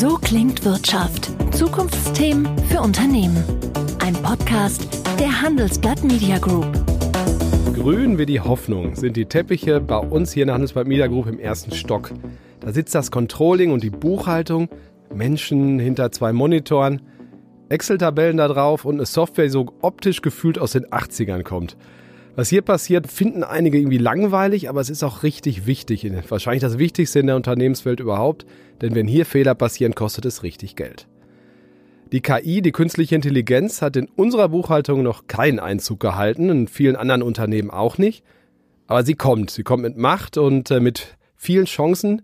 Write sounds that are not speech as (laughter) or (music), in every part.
So klingt Wirtschaft. Zukunftsthemen für Unternehmen. Ein Podcast der Handelsblatt Media Group. Grün wie die Hoffnung sind die Teppiche bei uns hier in der Handelsblatt Media Group im ersten Stock. Da sitzt das Controlling und die Buchhaltung, Menschen hinter zwei Monitoren, Excel-Tabellen da drauf und eine Software, die so optisch gefühlt aus den 80ern kommt. Was hier passiert, finden einige irgendwie langweilig, aber es ist auch richtig wichtig. Wahrscheinlich das Wichtigste in der Unternehmenswelt überhaupt, denn wenn hier Fehler passieren, kostet es richtig Geld. Die KI, die künstliche Intelligenz, hat in unserer Buchhaltung noch keinen Einzug gehalten, in vielen anderen Unternehmen auch nicht. Aber sie kommt. Sie kommt mit Macht und äh, mit vielen Chancen,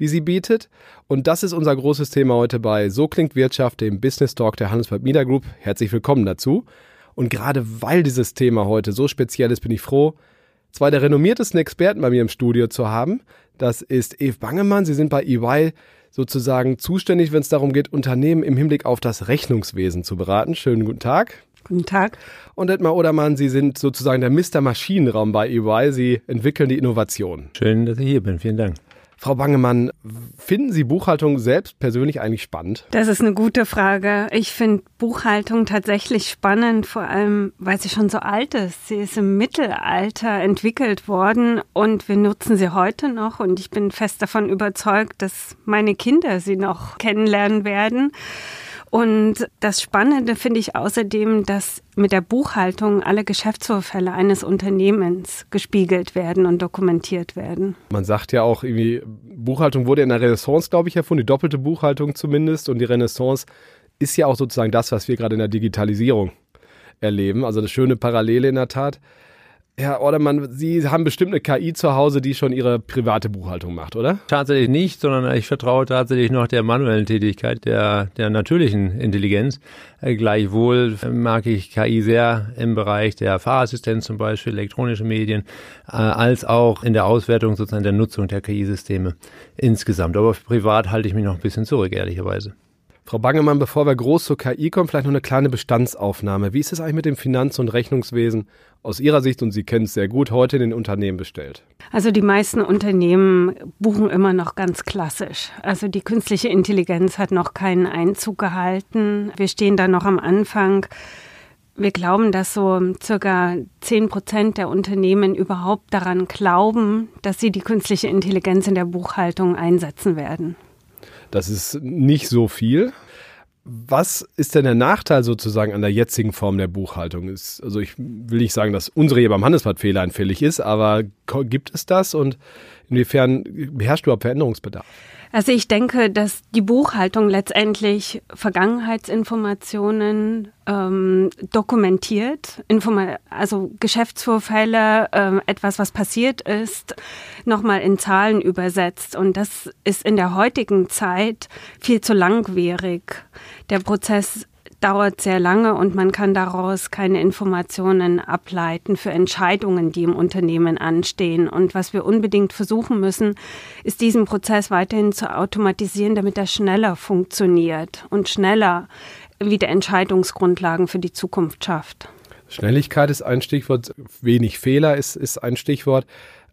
die sie bietet. Und das ist unser großes Thema heute bei So klingt Wirtschaft, dem Business Talk der Handelsblatt Media Group. Herzlich willkommen dazu. Und gerade weil dieses Thema heute so speziell ist, bin ich froh, zwei der renommiertesten Experten bei mir im Studio zu haben. Das ist Eve Bangemann. Sie sind bei EY sozusagen zuständig, wenn es darum geht, Unternehmen im Hinblick auf das Rechnungswesen zu beraten. Schönen guten Tag. Guten Tag. Und Edmar Odermann, Sie sind sozusagen der Mr. Maschinenraum bei EY. Sie entwickeln die Innovation. Schön, dass ich hier bin. Vielen Dank. Frau Bangemann, finden Sie Buchhaltung selbst persönlich eigentlich spannend? Das ist eine gute Frage. Ich finde Buchhaltung tatsächlich spannend, vor allem weil sie schon so alt ist. Sie ist im Mittelalter entwickelt worden und wir nutzen sie heute noch und ich bin fest davon überzeugt, dass meine Kinder sie noch kennenlernen werden. Und das Spannende finde ich außerdem, dass mit der Buchhaltung alle Geschäftsvorfälle eines Unternehmens gespiegelt werden und dokumentiert werden. Man sagt ja auch irgendwie, Buchhaltung wurde in der Renaissance, glaube ich, erfunden, die doppelte Buchhaltung zumindest. Und die Renaissance ist ja auch sozusagen das, was wir gerade in der Digitalisierung erleben. Also eine schöne Parallele in der Tat. Herr Ordermann, Sie haben bestimmt eine KI zu Hause, die schon Ihre private Buchhaltung macht, oder? Tatsächlich nicht, sondern ich vertraue tatsächlich noch der manuellen Tätigkeit, der, der natürlichen Intelligenz. Äh, gleichwohl mag ich KI sehr im Bereich der Fahrassistenz zum Beispiel, elektronische Medien, äh, als auch in der Auswertung sozusagen der Nutzung der KI-Systeme insgesamt. Aber privat halte ich mich noch ein bisschen zurück, ehrlicherweise. Frau Bangemann, bevor wir groß zur KI kommen, vielleicht noch eine kleine Bestandsaufnahme. Wie ist es eigentlich mit dem Finanz- und Rechnungswesen aus Ihrer Sicht, und Sie kennen es sehr gut, heute in den Unternehmen bestellt? Also die meisten Unternehmen buchen immer noch ganz klassisch. Also die künstliche Intelligenz hat noch keinen Einzug gehalten. Wir stehen da noch am Anfang. Wir glauben, dass so circa 10 Prozent der Unternehmen überhaupt daran glauben, dass sie die künstliche Intelligenz in der Buchhaltung einsetzen werden. Das ist nicht so viel. Was ist denn der Nachteil sozusagen an der jetzigen Form der Buchhaltung? Ist, also ich will nicht sagen, dass unsere hier beim Handelsblatt fehleranfällig ist, aber gibt es das und inwiefern beherrscht du überhaupt Veränderungsbedarf? Also ich denke, dass die Buchhaltung letztendlich Vergangenheitsinformationen ähm, dokumentiert, Informa also Geschäftsvorfälle, ähm, etwas, was passiert ist, nochmal in Zahlen übersetzt. Und das ist in der heutigen Zeit viel zu langwierig. Der Prozess dauert sehr lange und man kann daraus keine Informationen ableiten für Entscheidungen, die im Unternehmen anstehen. Und was wir unbedingt versuchen müssen, ist diesen Prozess weiterhin zu automatisieren, damit er schneller funktioniert und schneller wieder Entscheidungsgrundlagen für die Zukunft schafft. Schnelligkeit ist ein Stichwort, wenig Fehler ist, ist ein Stichwort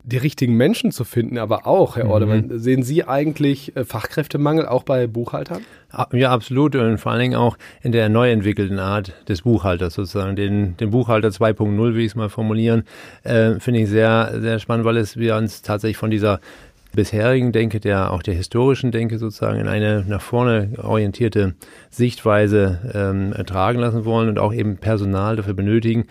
die richtigen Menschen zu finden, aber auch, Herr Ordemann, mhm. sehen Sie eigentlich äh, Fachkräftemangel auch bei Buchhaltern? Ja, absolut und vor allen Dingen auch in der neu entwickelten Art des Buchhalters sozusagen, den, den Buchhalter 2.0, wie ich es mal formulieren, äh, finde ich sehr, sehr spannend, weil es wir uns tatsächlich von dieser bisherigen Denke, der auch der historischen Denke sozusagen in eine nach vorne orientierte Sichtweise ähm, ertragen lassen wollen und auch eben Personal dafür benötigen,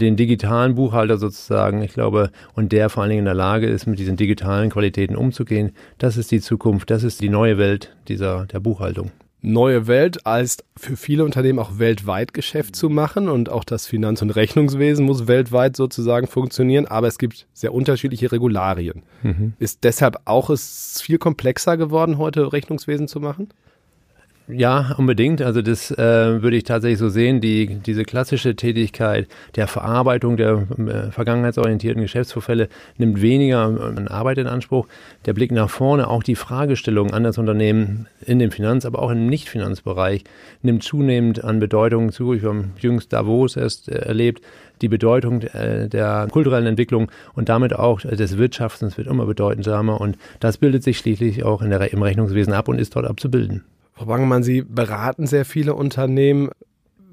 den digitalen Buchhalter sozusagen, ich glaube, und der vor allen Dingen in der Lage ist, mit diesen digitalen Qualitäten umzugehen, das ist die Zukunft, das ist die neue Welt dieser, der Buchhaltung. Neue Welt als für viele Unternehmen auch weltweit Geschäft zu machen und auch das Finanz- und Rechnungswesen muss weltweit sozusagen funktionieren, aber es gibt sehr unterschiedliche Regularien. Mhm. Ist deshalb auch es viel komplexer geworden, heute Rechnungswesen zu machen? Ja, unbedingt. Also das äh, würde ich tatsächlich so sehen. Die, diese klassische Tätigkeit der Verarbeitung der äh, vergangenheitsorientierten Geschäftsvorfälle nimmt weniger an Arbeit in Anspruch. Der Blick nach vorne, auch die Fragestellung an das Unternehmen in dem Finanz-, aber auch im Nicht-Finanzbereich nimmt zunehmend an Bedeutung zu. Ich habe jüngst Davos erst äh, erlebt, die Bedeutung äh, der kulturellen Entwicklung und damit auch des Wirtschaftens wird immer bedeutsamer und das bildet sich schließlich auch in der, im Rechnungswesen ab und ist dort abzubilden. Frau Bangemann, Sie beraten sehr viele Unternehmen.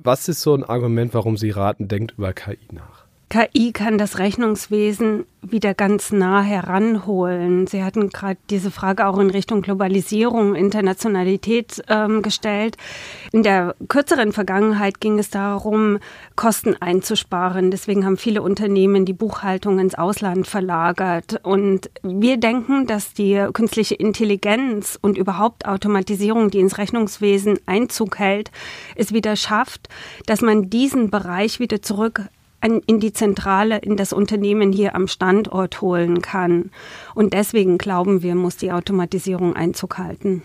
Was ist so ein Argument, warum Sie raten, denkt über KI nach? KI kann das Rechnungswesen wieder ganz nah heranholen. Sie hatten gerade diese Frage auch in Richtung Globalisierung, Internationalität ähm, gestellt. In der kürzeren Vergangenheit ging es darum, Kosten einzusparen. Deswegen haben viele Unternehmen die Buchhaltung ins Ausland verlagert. Und wir denken, dass die künstliche Intelligenz und überhaupt Automatisierung, die ins Rechnungswesen Einzug hält, es wieder schafft, dass man diesen Bereich wieder zurück in die Zentrale, in das Unternehmen hier am Standort holen kann. Und deswegen glauben wir, muss die Automatisierung Einzug halten.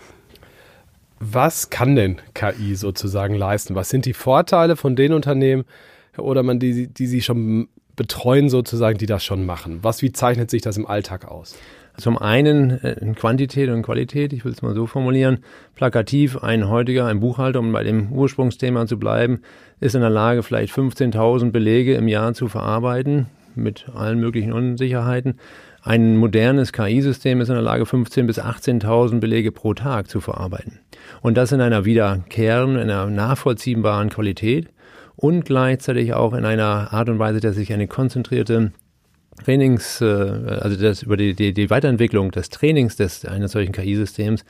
Was kann denn KI sozusagen leisten? Was sind die Vorteile von den Unternehmen, Herr Odermann, die, die Sie schon betreuen, sozusagen, die das schon machen? Was, wie zeichnet sich das im Alltag aus? Zum einen äh, in Quantität und Qualität, ich will es mal so formulieren, plakativ ein heutiger, ein Buchhalter, um bei dem Ursprungsthema zu bleiben, ist in der Lage, vielleicht 15.000 Belege im Jahr zu verarbeiten, mit allen möglichen Unsicherheiten. Ein modernes KI-System ist in der Lage, 15.000 bis 18.000 Belege pro Tag zu verarbeiten. Und das in einer wiederkehrenden, in einer nachvollziehbaren Qualität und gleichzeitig auch in einer Art und Weise, dass sich eine konzentrierte Trainings, äh, also das über die, die, die Weiterentwicklung des Trainings des eines solchen KI-Systems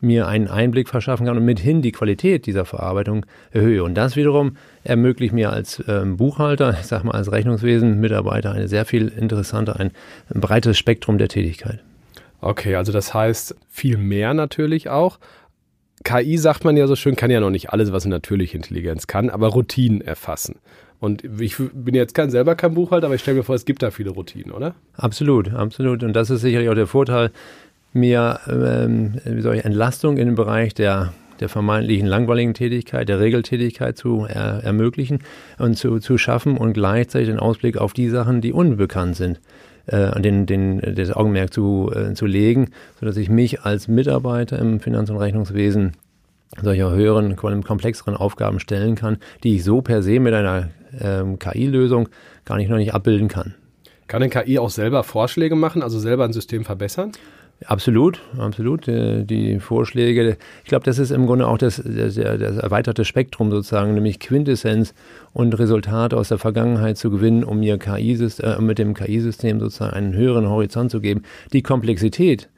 mir einen Einblick verschaffen kann und mithin die Qualität dieser Verarbeitung erhöhe. Und das wiederum ermöglicht mir als ähm, Buchhalter, ich sag mal als Rechnungswesen-Mitarbeiter eine sehr viel interessante, ein, ein breites Spektrum der Tätigkeit. Okay, also das heißt viel mehr natürlich auch. KI sagt man ja so schön, kann ja noch nicht alles, was eine natürliche Intelligenz kann, aber Routinen erfassen. Und ich bin jetzt kein, selber kein Buchhalter, aber ich stelle mir vor, es gibt da viele Routinen, oder? Absolut, absolut. Und das ist sicherlich auch der Vorteil, mir ähm, ich, Entlastung in dem Bereich der, der vermeintlichen langweiligen Tätigkeit, der Regeltätigkeit zu er, ermöglichen und zu, zu schaffen und gleichzeitig den Ausblick auf die Sachen, die unbekannt sind, äh, den, den, das Augenmerk zu, äh, zu legen, sodass ich mich als Mitarbeiter im Finanz- und Rechnungswesen solcher höheren, komplexeren Aufgaben stellen kann, die ich so per se mit einer ähm, KI-Lösung gar nicht noch nicht abbilden kann. Kann denn KI auch selber Vorschläge machen, also selber ein System verbessern? Absolut, absolut. Äh, die Vorschläge, ich glaube, das ist im Grunde auch das, das, das, erweiterte Spektrum sozusagen, nämlich Quintessenz und Resultate aus der Vergangenheit zu gewinnen, um mir KI äh, mit dem KI-System sozusagen einen höheren Horizont zu geben. Die Komplexität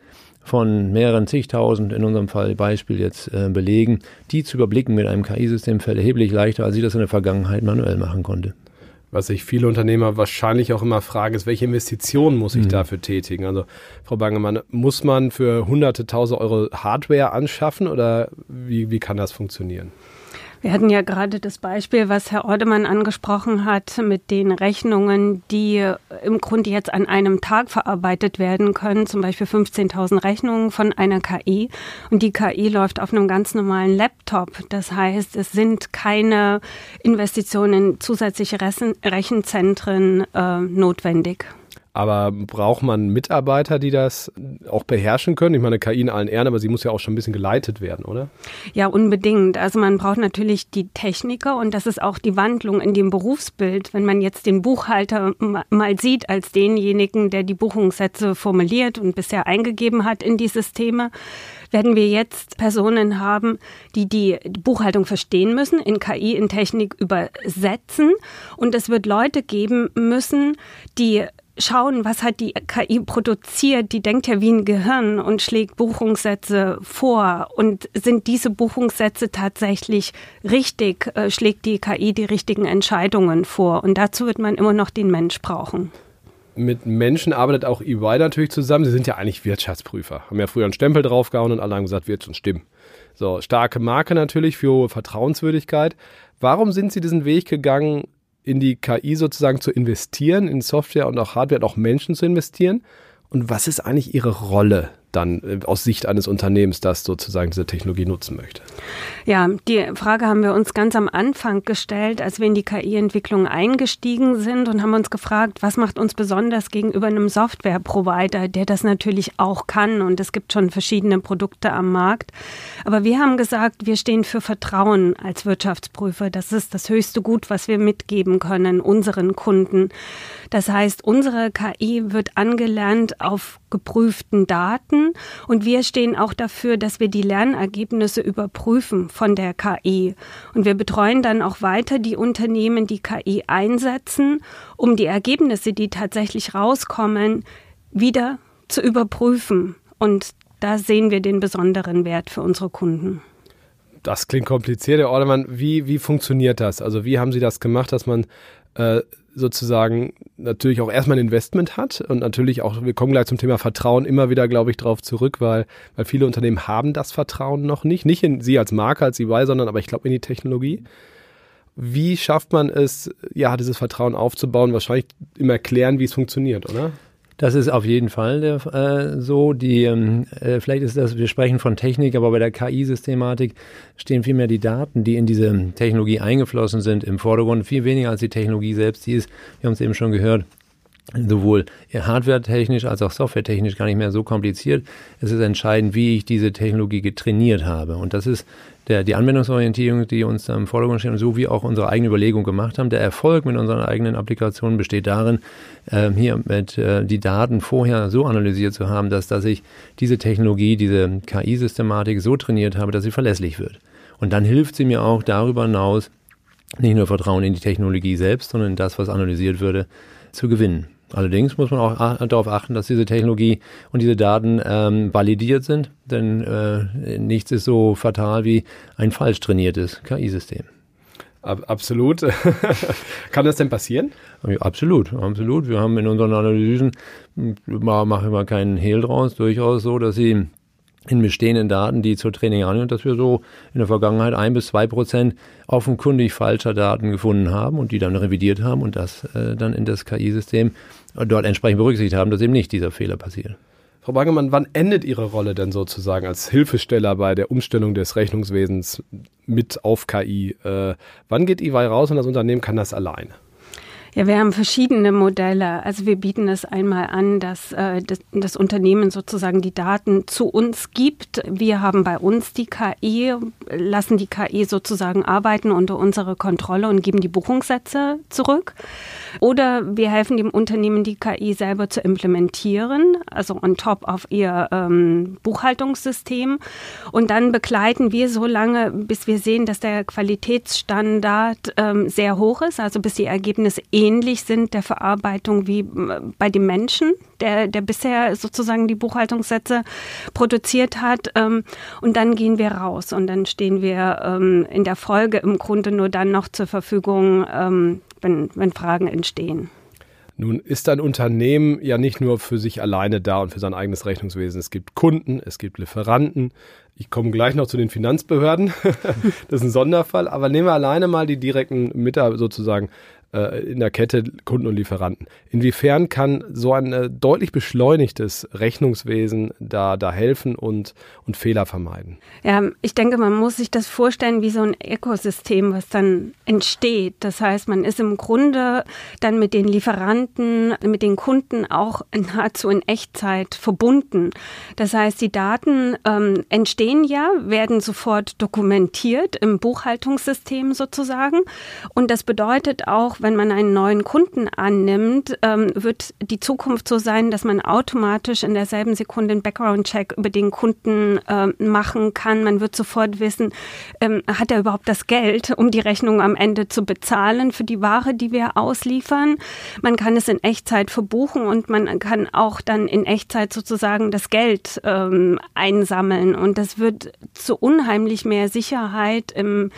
von mehreren zigtausend, in unserem Fall Beispiel jetzt äh, Belegen, die zu überblicken mit einem KI-System fällt erheblich leichter, als ich das in der Vergangenheit manuell machen konnte. Was sich viele Unternehmer wahrscheinlich auch immer fragen, ist, welche Investitionen muss ich mhm. dafür tätigen? Also, Frau Bangemann, muss man für hunderte, tausend Euro Hardware anschaffen oder wie, wie kann das funktionieren? Wir hatten ja gerade das Beispiel, was Herr Ordemann angesprochen hat, mit den Rechnungen, die im Grunde jetzt an einem Tag verarbeitet werden können, zum Beispiel 15.000 Rechnungen von einer KI. Und die KI läuft auf einem ganz normalen Laptop. Das heißt, es sind keine Investitionen in zusätzliche Rechenzentren äh, notwendig. Aber braucht man Mitarbeiter, die das auch beherrschen können? Ich meine, KI in allen Ehren, aber sie muss ja auch schon ein bisschen geleitet werden, oder? Ja, unbedingt. Also man braucht natürlich die Techniker und das ist auch die Wandlung in dem Berufsbild. Wenn man jetzt den Buchhalter mal sieht als denjenigen, der die Buchungssätze formuliert und bisher eingegeben hat in die Systeme, werden wir jetzt Personen haben, die die Buchhaltung verstehen müssen, in KI, in Technik übersetzen. Und es wird Leute geben müssen, die schauen, was hat die KI produziert. Die denkt ja wie ein Gehirn und schlägt Buchungssätze vor. Und sind diese Buchungssätze tatsächlich richtig? Äh, schlägt die KI die richtigen Entscheidungen vor? Und dazu wird man immer noch den Mensch brauchen. Mit Menschen arbeitet auch EY natürlich zusammen. Sie sind ja eigentlich Wirtschaftsprüfer. Haben ja früher einen Stempel draufgehauen und alle haben gesagt, wird schon stimmen. So, starke Marke natürlich für hohe Vertrauenswürdigkeit. Warum sind Sie diesen Weg gegangen, in die KI sozusagen zu investieren, in Software und auch Hardware und auch Menschen zu investieren? Und was ist eigentlich Ihre Rolle dann äh, aus Sicht eines Unternehmens, das sozusagen diese Technologie nutzen möchte? Ja, die Frage haben wir uns ganz am Anfang gestellt, als wir in die KI-Entwicklung eingestiegen sind und haben uns gefragt, was macht uns besonders gegenüber einem Software-Provider, der das natürlich auch kann und es gibt schon verschiedene Produkte am Markt. Aber wir haben gesagt, wir stehen für Vertrauen als Wirtschaftsprüfer. Das ist das höchste Gut, was wir mitgeben können unseren Kunden. Das heißt, unsere KI wird angelernt auf geprüften Daten Daten und wir stehen auch dafür, dass wir die Lernergebnisse überprüfen von der KI. Und wir betreuen dann auch weiter die Unternehmen, die KI einsetzen, um die Ergebnisse, die tatsächlich rauskommen, wieder zu überprüfen. Und da sehen wir den besonderen Wert für unsere Kunden. Das klingt kompliziert, Herr Ordemann. Wie, wie funktioniert das? Also wie haben Sie das gemacht, dass man äh, sozusagen natürlich auch erstmal ein Investment hat und natürlich auch, wir kommen gleich zum Thema Vertrauen immer wieder, glaube ich, darauf zurück, weil, weil viele Unternehmen haben das Vertrauen noch nicht. Nicht in Sie als Marke, als EY, sondern aber ich glaube in die Technologie. Wie schafft man es, ja, dieses Vertrauen aufzubauen? Wahrscheinlich im Erklären, wie es funktioniert, oder? Das ist auf jeden Fall der, äh, so. Die, ähm, äh, vielleicht ist das, wir sprechen von Technik, aber bei der KI-Systematik stehen vielmehr die Daten, die in diese Technologie eingeflossen sind, im Vordergrund. Viel weniger als die Technologie selbst, die ist, wir haben es eben schon gehört, sowohl hardware-technisch als auch software-technisch gar nicht mehr so kompliziert. Es ist entscheidend, wie ich diese Technologie getrainiert habe. Und das ist der, die Anwendungsorientierung, die uns da im Vordergrund steht, so wie auch unsere eigene Überlegung gemacht haben. Der Erfolg mit unseren eigenen Applikationen besteht darin, äh, hier mit äh, die Daten vorher so analysiert zu haben, dass, dass ich diese Technologie, diese KI-Systematik so trainiert habe, dass sie verlässlich wird. Und dann hilft sie mir auch darüber hinaus, nicht nur Vertrauen in die Technologie selbst, sondern in das, was analysiert würde, zu gewinnen. Allerdings muss man auch darauf achten, dass diese Technologie und diese Daten ähm, validiert sind, denn äh, nichts ist so fatal wie ein falsch trainiertes KI-System. Absolut. (laughs) Kann das denn passieren? Absolut, absolut. Wir haben in unseren Analysen, machen wir keinen Hehl draus, durchaus so, dass sie in bestehenden Daten, die zur Training anhören, dass wir so in der Vergangenheit ein bis zwei Prozent offenkundig falscher Daten gefunden haben und die dann revidiert haben und das äh, dann in das KI-System dort entsprechend berücksichtigt haben, dass eben nicht dieser Fehler passiert. Frau Bangemann, wann endet Ihre Rolle denn sozusagen als Hilfesteller bei der Umstellung des Rechnungswesens mit auf KI? Äh, wann geht EY raus und das Unternehmen kann das alleine? Ja, wir haben verschiedene Modelle. Also wir bieten es einmal an, dass äh, das, das, Unternehmen sozusagen die Daten zu uns gibt. Wir haben bei uns die KI, lassen die KI sozusagen arbeiten unter unsere Kontrolle und geben die Buchungssätze zurück. Oder wir helfen dem Unternehmen, die KI selber zu implementieren, also on top auf ihr ähm, Buchhaltungssystem. Und dann begleiten wir so lange, bis wir sehen, dass der Qualitätsstandard ähm, sehr hoch ist, also bis die Ergebnisse ähnlich ähnlich sind der Verarbeitung wie äh, bei dem Menschen, der, der bisher sozusagen die Buchhaltungssätze produziert hat. Ähm, und dann gehen wir raus und dann stehen wir ähm, in der Folge im Grunde nur dann noch zur Verfügung, ähm, wenn, wenn Fragen entstehen. Nun ist ein Unternehmen ja nicht nur für sich alleine da und für sein eigenes Rechnungswesen. Es gibt Kunden, es gibt Lieferanten. Ich komme gleich noch zu den Finanzbehörden. (laughs) das ist ein Sonderfall. Aber nehmen wir alleine mal die direkten Mitarbeiter sozusagen äh, in der Kette Kunden und Lieferanten. Inwiefern kann so ein äh, deutlich beschleunigtes Rechnungswesen da, da helfen und, und Fehler vermeiden? Ja, ich denke, man muss sich das vorstellen wie so ein Ökosystem, was dann entsteht. Das heißt, man ist im Grunde dann mit den Lieferanten, mit den Kunden auch (laughs) nahezu in Echtzeit verbunden. Das heißt, die Daten ähm, entstehen ja, werden sofort dokumentiert im Buchhaltungssystem sozusagen. Und das bedeutet auch, wenn man einen neuen Kunden annimmt, ähm, wird die Zukunft so sein, dass man automatisch in derselben Sekunde einen Background-Check über den Kunden äh, machen kann. Man wird sofort wissen, ähm, hat er überhaupt das Geld, um die Rechnung am Ende zu bezahlen für die Ware, die wir ausliefern. Man kann es in Echtzeit verbuchen und man kann auch dann in Echtzeit sozusagen das Geld ähm, einsammeln. Und das wird zu unheimlich mehr Sicherheit im,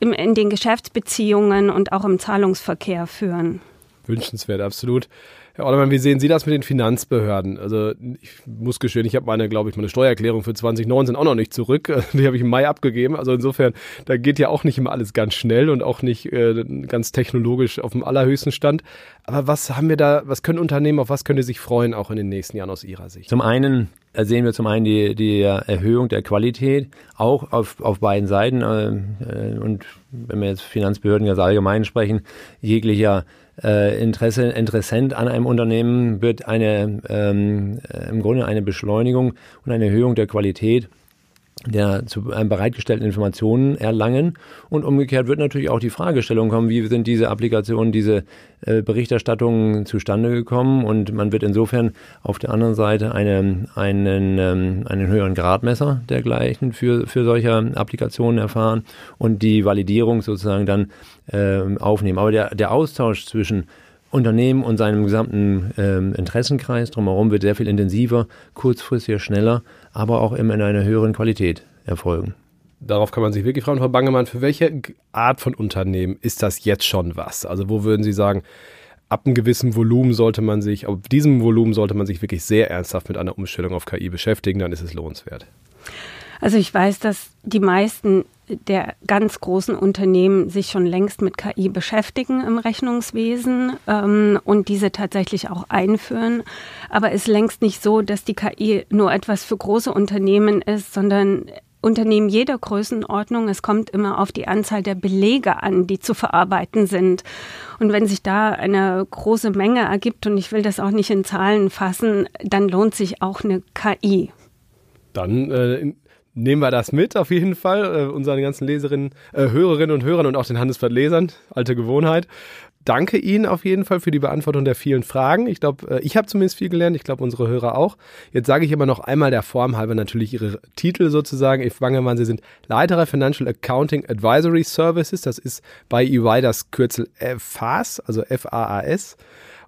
im, in den Geschäftsbeziehungen und auch im Zahlungsverkehr Verkehr führen. Wünschenswert, absolut. Herr Ordermann, wie sehen Sie das mit den Finanzbehörden? Also ich muss gestehen, ich habe meine, glaube ich, meine Steuererklärung für 2019 auch noch nicht zurück. (laughs) Die habe ich im Mai abgegeben. Also insofern, da geht ja auch nicht immer alles ganz schnell und auch nicht äh, ganz technologisch auf dem allerhöchsten Stand. Aber was haben wir da, was können Unternehmen, auf was können die sich freuen, auch in den nächsten Jahren aus Ihrer Sicht? Zum einen sehen wir zum einen die, die Erhöhung der Qualität, auch auf, auf beiden Seiten. Äh, und wenn wir jetzt Finanzbehörden ganz allgemein sprechen, jeglicher äh, Interesse, Interessent an einem Unternehmen wird eine, ähm, äh, im Grunde eine Beschleunigung und eine Erhöhung der Qualität der zu einem bereitgestellten Informationen erlangen. Und umgekehrt wird natürlich auch die Fragestellung kommen, wie sind diese Applikationen, diese äh, Berichterstattungen zustande gekommen. Und man wird insofern auf der anderen Seite eine, einen, ähm, einen höheren Gradmesser dergleichen für, für solche Applikationen erfahren und die Validierung sozusagen dann äh, aufnehmen. Aber der, der Austausch zwischen Unternehmen und seinem gesamten ähm, Interessenkreis drumherum wird sehr viel intensiver, kurzfristiger, schneller, aber auch immer in einer höheren Qualität erfolgen. Darauf kann man sich wirklich fragen, Frau Bangemann, für welche Art von Unternehmen ist das jetzt schon was? Also wo würden Sie sagen, ab einem gewissen Volumen sollte man sich, ab diesem Volumen sollte man sich wirklich sehr ernsthaft mit einer Umstellung auf KI beschäftigen, dann ist es lohnenswert. Also ich weiß, dass die meisten der ganz großen Unternehmen sich schon längst mit KI beschäftigen im Rechnungswesen ähm, und diese tatsächlich auch einführen. Aber es ist längst nicht so, dass die KI nur etwas für große Unternehmen ist, sondern Unternehmen jeder Größenordnung. Es kommt immer auf die Anzahl der Belege an, die zu verarbeiten sind. Und wenn sich da eine große Menge ergibt, und ich will das auch nicht in Zahlen fassen, dann lohnt sich auch eine KI. Dann äh, nehmen wir das mit, auf jeden Fall. Äh, unseren ganzen Leserinnen, äh, Hörerinnen und Hörern und auch den Handelsblatt-Lesern. Alte Gewohnheit. Danke Ihnen auf jeden Fall für die Beantwortung der vielen Fragen. Ich glaube, äh, ich habe zumindest viel gelernt. Ich glaube, unsere Hörer auch. Jetzt sage ich aber noch einmal der Form halber natürlich Ihre Titel sozusagen. Ich fange mal, Sie sind Leiterer Financial Accounting Advisory Services. Das ist bei EY das Kürzel FAS, also F-A-A-S.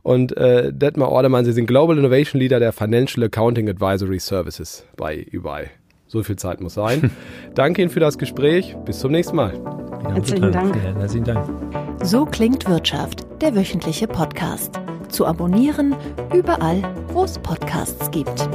Und äh, Detmar Ordemann, Sie sind Global Innovation Leader der Financial Accounting Advisory Services bei EY. So viel Zeit muss sein. (laughs) Danke Ihnen für das Gespräch. Bis zum nächsten Mal. Ja, herzlichen Dank. Herzlichen Dank. So klingt Wirtschaft, der wöchentliche Podcast. Zu abonnieren überall, wo es Podcasts gibt.